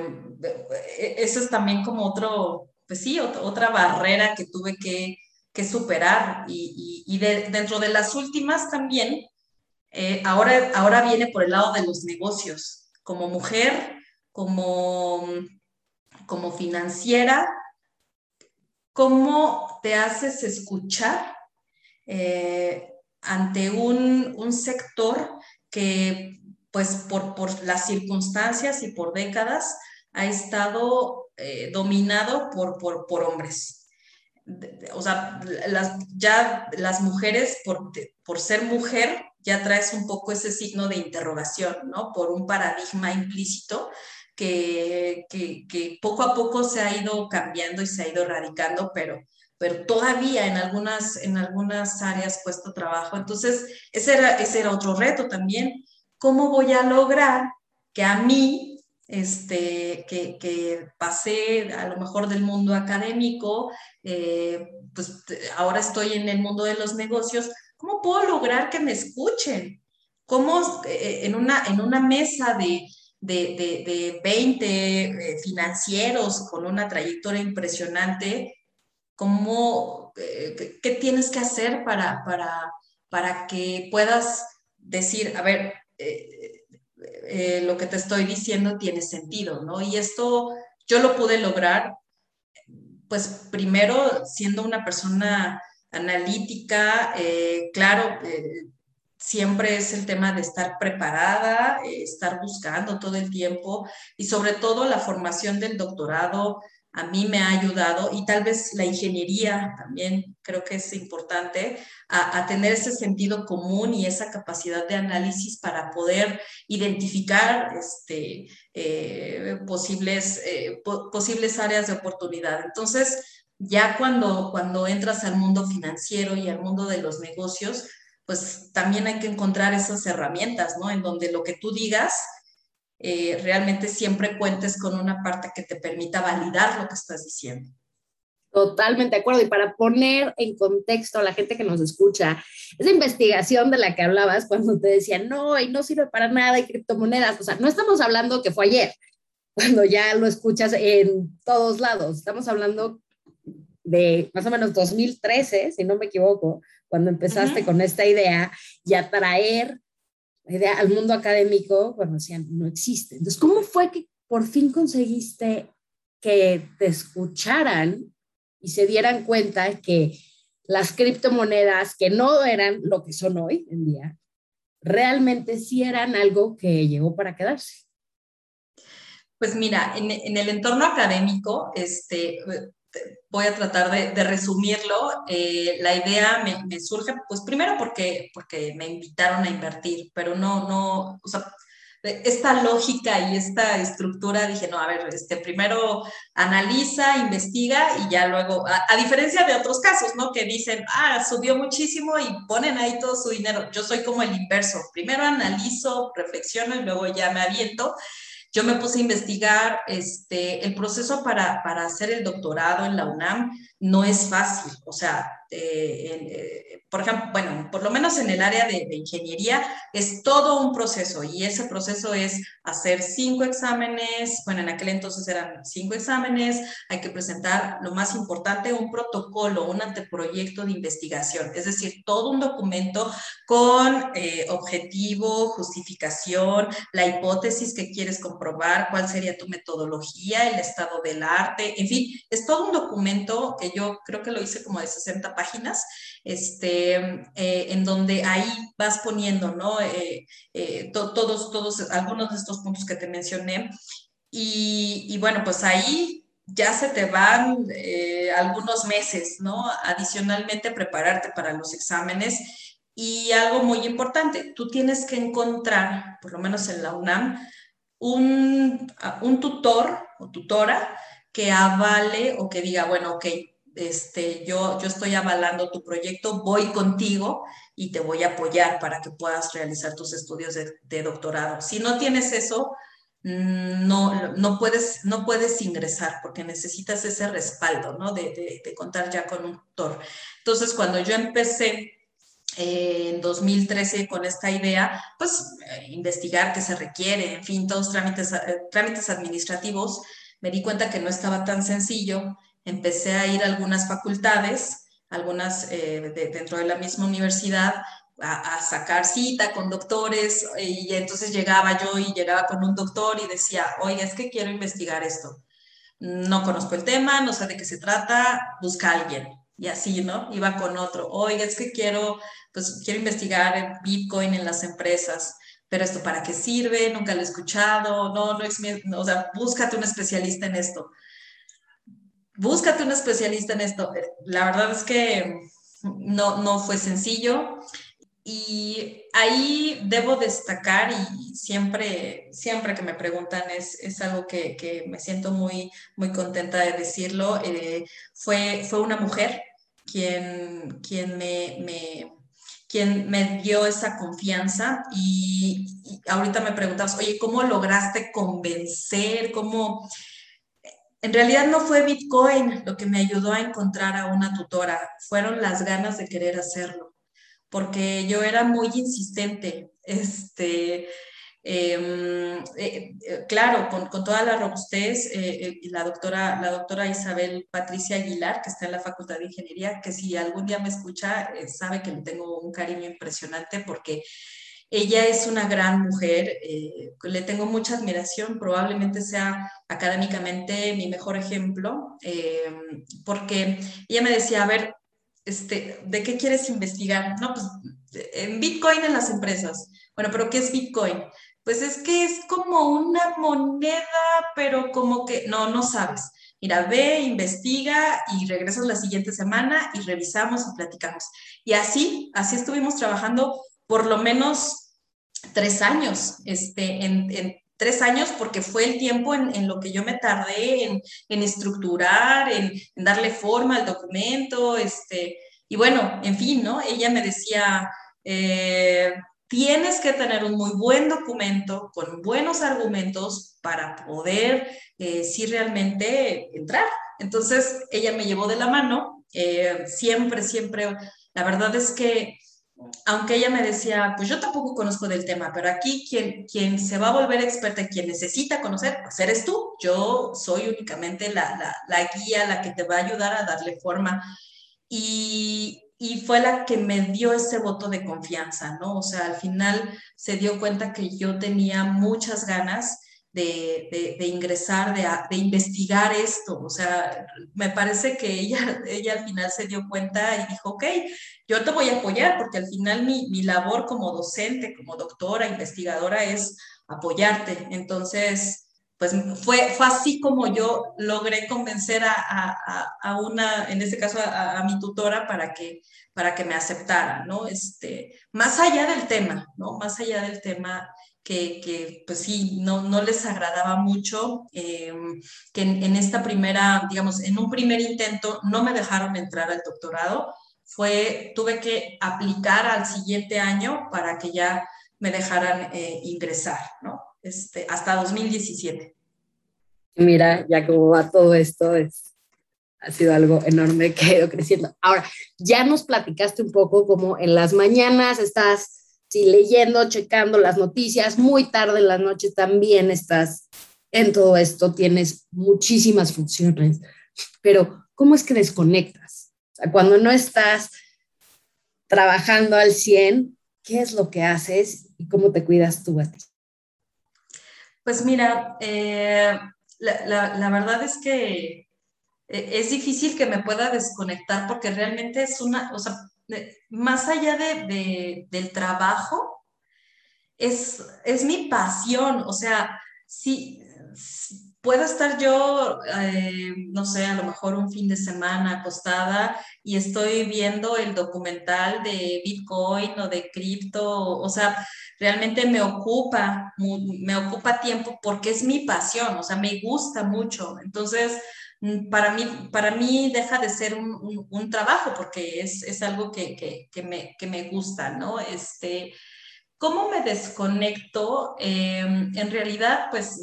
eso es también como otro, pues sí, otra barrera que tuve que, superar. Y, dentro de las últimas también, eh, ahora, ahora viene por el lado de los negocios. Como mujer, como, como financiera, ¿cómo te haces escuchar eh, ante un, sector que, pues, por, las circunstancias y por décadas ha estado eh, dominado por, por, hombres? O sea, ya las mujeres, por, por ser mujer, ya traes un poco ese signo de interrogación, ¿no? Por un paradigma implícito que, que, poco a poco se ha ido cambiando y se ha ido erradicando, pero, pero todavía en algunas, en algunas áreas cuesta trabajo. Entonces, ese era, ese era otro reto también. ¿Cómo voy a lograr que a mí, este, que, que pasé a lo mejor del mundo académico, eh, pues ahora estoy en el mundo de los negocios, ¿cómo puedo lograr que me escuchen? ¿Cómo eh, en, una, en una mesa de, de, de, 20 eh, financieros con una trayectoria impresionante, ¿cómo, eh, ¿qué tienes que hacer para, para, para que puedas decir, a ver, eh, lo que te estoy diciendo tiene sentido, ¿no? Y esto yo lo pude lograr, pues primero siendo una persona analítica, claro, siempre es el tema de estar preparada, eh, estar buscando todo el tiempo y sobre todo la formación del doctorado a mí me ha ayudado y tal vez la ingeniería también creo que es importante a, tener ese sentido común y esa capacidad de análisis para poder identificar este, eh, posibles, eh, posibles áreas de oportunidad. Entonces, ya cuando, cuando entras al mundo financiero y al mundo de los negocios, pues también hay que encontrar esas herramientas, ¿no? En donde lo que tú digas eh, realmente siempre cuentes con una parte que te permita validar lo que estás diciendo. Totalmente de acuerdo. Y para poner en contexto a la gente que nos escucha, esa investigación de la que hablabas cuando te decían, no, y no sirve para nada, y criptomonedas, o sea, no estamos hablando que fue ayer, cuando ya lo escuchas en todos lados, estamos hablando de más o menos 2013, si no me equivoco, cuando empezaste con esta idea y a traer la idea al mundo académico cuando decían no existe. Entonces, ¿cómo fue que por fin conseguiste que te escucharan y se dieran cuenta que las criptomonedas, que no eran lo que son hoy en día, realmente sí eran algo que llegó para quedarse? Pues mira, en, en el entorno académico, este, voy a tratar de, resumirlo. Eh, la idea me, surge, pues primero porque, porque me invitaron a invertir, pero no, no, o sea, esta lógica y esta estructura, dije, no, a ver, este, primero analiza, investiga y ya luego, a, a, diferencia de otros casos, ¿no? Que dicen, ah, subió muchísimo y ponen ahí todo su dinero. Yo soy como el inverso, primero analizo, reflexiono y luego ya me aviento. Yo me puse a investigar este, el proceso para, para hacer el doctorado en la UNAM no es fácil, o sea, eh, eh, por ejemplo, bueno, por lo menos en el área de, ingeniería es todo un proceso y ese proceso es hacer cinco exámenes, bueno, en aquel entonces eran cinco exámenes, hay que presentar lo más importante, un protocolo, un anteproyecto de investigación, es decir, todo un documento con eh, objetivo, justificación, la hipótesis que quieres comprobar, cuál sería tu metodología, el estado del arte, en fin, es todo un documento que yo creo que lo hice como de 60 páginas, este, eh, en donde ahí vas poniendo, ¿no? Eh, eh, todos, todos, algunos de estos puntos que te mencioné. Y, y bueno, pues ahí ya se te van algunos meses, ¿no? Adicionalmente, prepararte para los exámenes. Y algo muy importante, tú tienes que encontrar, por lo menos en la UNAM, un, un tutor o tutora que avale o que diga, bueno, ok, este, yo, yo estoy avalando tu proyecto, voy contigo y te voy a apoyar para que puedas realizar tus estudios de, doctorado. Si no tienes eso, mm, no, no, puedes, no puedes ingresar porque necesitas ese respaldo, ¿no? De, contar ya con un tutor. Entonces, cuando yo empecé eh, en 2013 con esta idea, pues eh, investigar qué se requiere, en fin, todos trámites, eh, trámites administrativos, me di cuenta que no estaba tan sencillo, empecé a ir a algunas facultades, algunas dentro de la misma universidad, a, sacar cita con doctores y entonces llegaba yo y llegaba con un doctor y decía, oye, es que quiero investigar esto. No conozco el tema, no sé de qué se trata, busca a alguien. Y así, ¿no? Iba con otro, oye, es que quiero, pues quiero investigar Bitcoin en las empresas, pero esto para qué sirve, nunca lo he escuchado, no, no es o sea, búscate un especialista en esto. Búscate un especialista en esto. La verdad es que no, no fue sencillo. Y ahí debo destacar, y siempre, siempre que me preguntan, es, es algo que, que, me siento muy, muy contenta de decirlo, eh, fue, fue una mujer quien, quien me, me, quien me dio esa confianza y, y, ahorita me preguntabas, oye, ¿cómo lograste convencer? ¿Cómo...? En realidad no fue Bitcoin lo que me ayudó a encontrar a una tutora, fueron las ganas de querer hacerlo porque yo era muy insistente. Este, em, eh, eh, claro, con, con, toda la robustez, eh, la, doctora, la doctora Isabel Patricia Aguilar, que está en la Facultad de Ingeniería, que si algún día me escucha, sabe que le tengo un cariño impresionante porque ella es una gran mujer, le tengo mucha admiración, probablemente sea académicamente mi mejor ejemplo, em, porque ella me decía, a ver, este, ¿de qué quieres investigar? No, pues en Bitcoin en las empresas. Bueno, pero ¿qué es Bitcoin? Pues es que es como una moneda, pero como que no, no sabes. Mira, ve, investiga y regresas la siguiente semana y revisamos y platicamos. Y así, así estuvimos trabajando por lo menos tres años este, en, en tres años porque fue el tiempo en, lo que yo me tardé en, estructurar, en, darle forma al documento, este, y bueno, en fin, ¿no? Ella me decía, eh, tienes que tener un muy buen documento con buenos argumentos para poder, eh, sí, realmente entrar. Entonces, ella me llevó de la mano, eh, siempre, siempre, la verdad es que aunque ella me decía, pues yo tampoco conozco del tema, pero aquí quien, quien se va a volver experta, quien necesita conocer, pues eres tú. Yo soy únicamente la, la, la guía, la que te va a ayudar a darle forma. Y, y, fue la que me dio ese voto de confianza, ¿no? O sea, al final se dio cuenta que yo tenía muchas ganas de, de, ingresar, de, de, investigar esto. O sea, me parece que ella, (laughs) ella al final se dio cuenta y dijo, ok, yo te voy a apoyar porque al final mi, mi labor como docente, como doctora, investigadora es apoyarte. Entonces, pues fue, fue así como yo logré convencer a, a, a una, en este caso a, mi tutora para que, para que me aceptara, ¿no? Este, más allá del tema, ¿no? Más allá del tema, que, pues sí, no, no, les agradaba mucho, em, que en, esta primera, digamos, en un primer intento no me dejaron entrar al doctorado, fue, tuve que aplicar al siguiente año para que ya me dejaran eh, ingresar, ¿no? Este, hasta 2017. Mira, ya como va todo esto, es, ha sido algo enorme que ha ido creciendo. Ahora, ya nos platicaste un poco como en las mañanas estás sí, leyendo, checando las noticias, muy tarde en la noche también estás en todo esto, tienes muchísimas funciones, pero ¿cómo es que desconectas? O sea, cuando no estás trabajando al 100, ¿qué es lo que haces y cómo te cuidas tú a ti? Pues mira, eh, la, la, verdad es que eh, es difícil que me pueda desconectar porque realmente es una, más allá de, del trabajo, es, es, mi pasión. O sea, si, puedo estar yo, eh, no sé, a lo mejor un fin de semana acostada y estoy viendo el documental de Bitcoin o de cripto, o sea, realmente me ocupa, me ocupa tiempo porque es mi pasión, o sea, me gusta mucho. Entonces, para mí, para mí deja de ser un, un, trabajo porque es, es algo que, que, que, me, que, me, gusta, ¿no? Este, ¿Cómo me desconecto? Em, en realidad, pues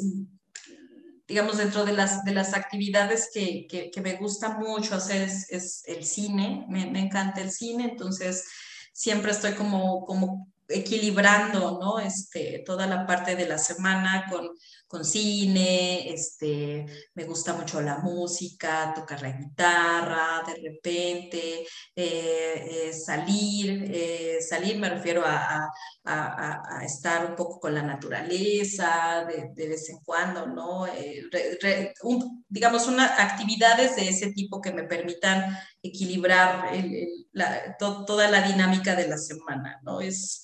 digamos, dentro de las, de las actividades que, me gusta mucho hacer es, el cine, me, me, encanta el cine, entonces siempre estoy como, como equilibrando, ¿no? Este, toda la parte de la semana con, con cine, este, me gusta mucho la música, tocar la guitarra, de repente, eh, eh, salir, eh, salir me refiero a, estar un poco con la naturaleza, de, vez en cuando, ¿no? digamos, una, actividades de ese tipo que me permitan equilibrar toda la dinámica de la semana, ¿no? Es,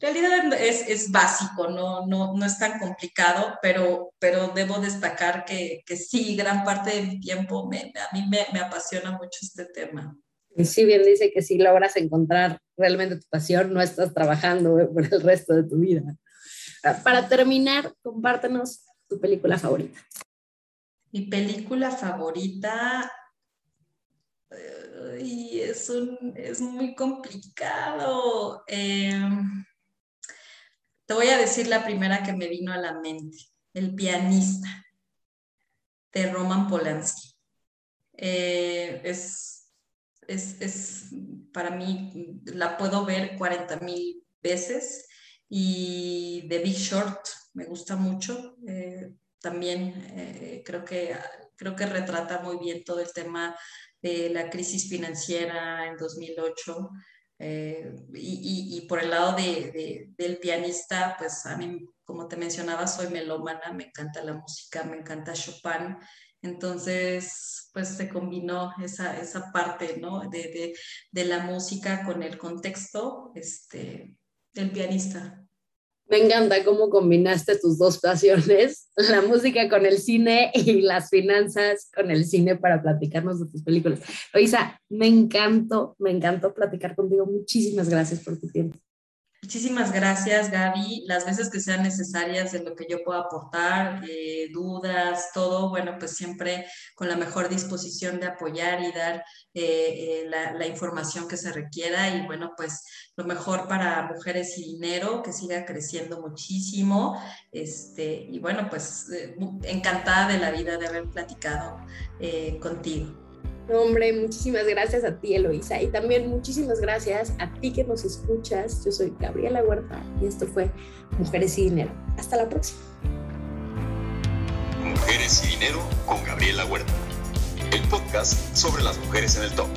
en realidad es, es básico, no, no, no, es tan complicado, pero, pero debo destacar que, que sí, gran parte de mi tiempo me, a mí me, me, apasiona mucho este tema. Y sí, bien dice que si logras encontrar realmente tu pasión, no estás trabajando por el resto de tu vida. Para terminar, compártenos tu película favorita. Mi película favorita y es, un, es muy complicado. Eh, te voy a decir la primera que me vino a la mente, El pianista, de Roman Polanski. Eh, es, para mí, la puedo ver 40 mil veces y The Big Short me gusta mucho. Eh, también eh, creo, que, creo que retrata muy bien todo el tema de la crisis financiera en 2008 eh, y, por el lado de, del pianista, pues a mí, como te mencionaba, soy melómana, me encanta la música, me encanta Chopin. Entonces, pues se combinó esa, esa parte, ¿no? De, de, la música con el contexto este, del pianista. Me encanta cómo combinaste tus dos pasiones, la música con el cine y las finanzas con el cine para platicarnos de tus películas. Luisa, me encantó, me encantó platicar contigo. Muchísimas gracias por tu tiempo. Muchísimas gracias, Gaby. Las veces que sean necesarias de lo que yo pueda aportar, eh, dudas, todo, bueno, pues siempre con la mejor disposición de apoyar y dar eh, eh, la, información que se requiera. Y bueno, pues lo mejor para mujeres y dinero, que siga creciendo muchísimo. Este, y bueno, pues encantada de la vida de haber platicado contigo. Hombre, muchísimas gracias a ti, Eloisa. Y también muchísimas gracias a ti que nos escuchas. Yo soy Gabriela Huerta y esto fue Mujeres y Dinero. Hasta la próxima. Mujeres y Dinero con Gabriela Huerta. El podcast sobre las mujeres en el top.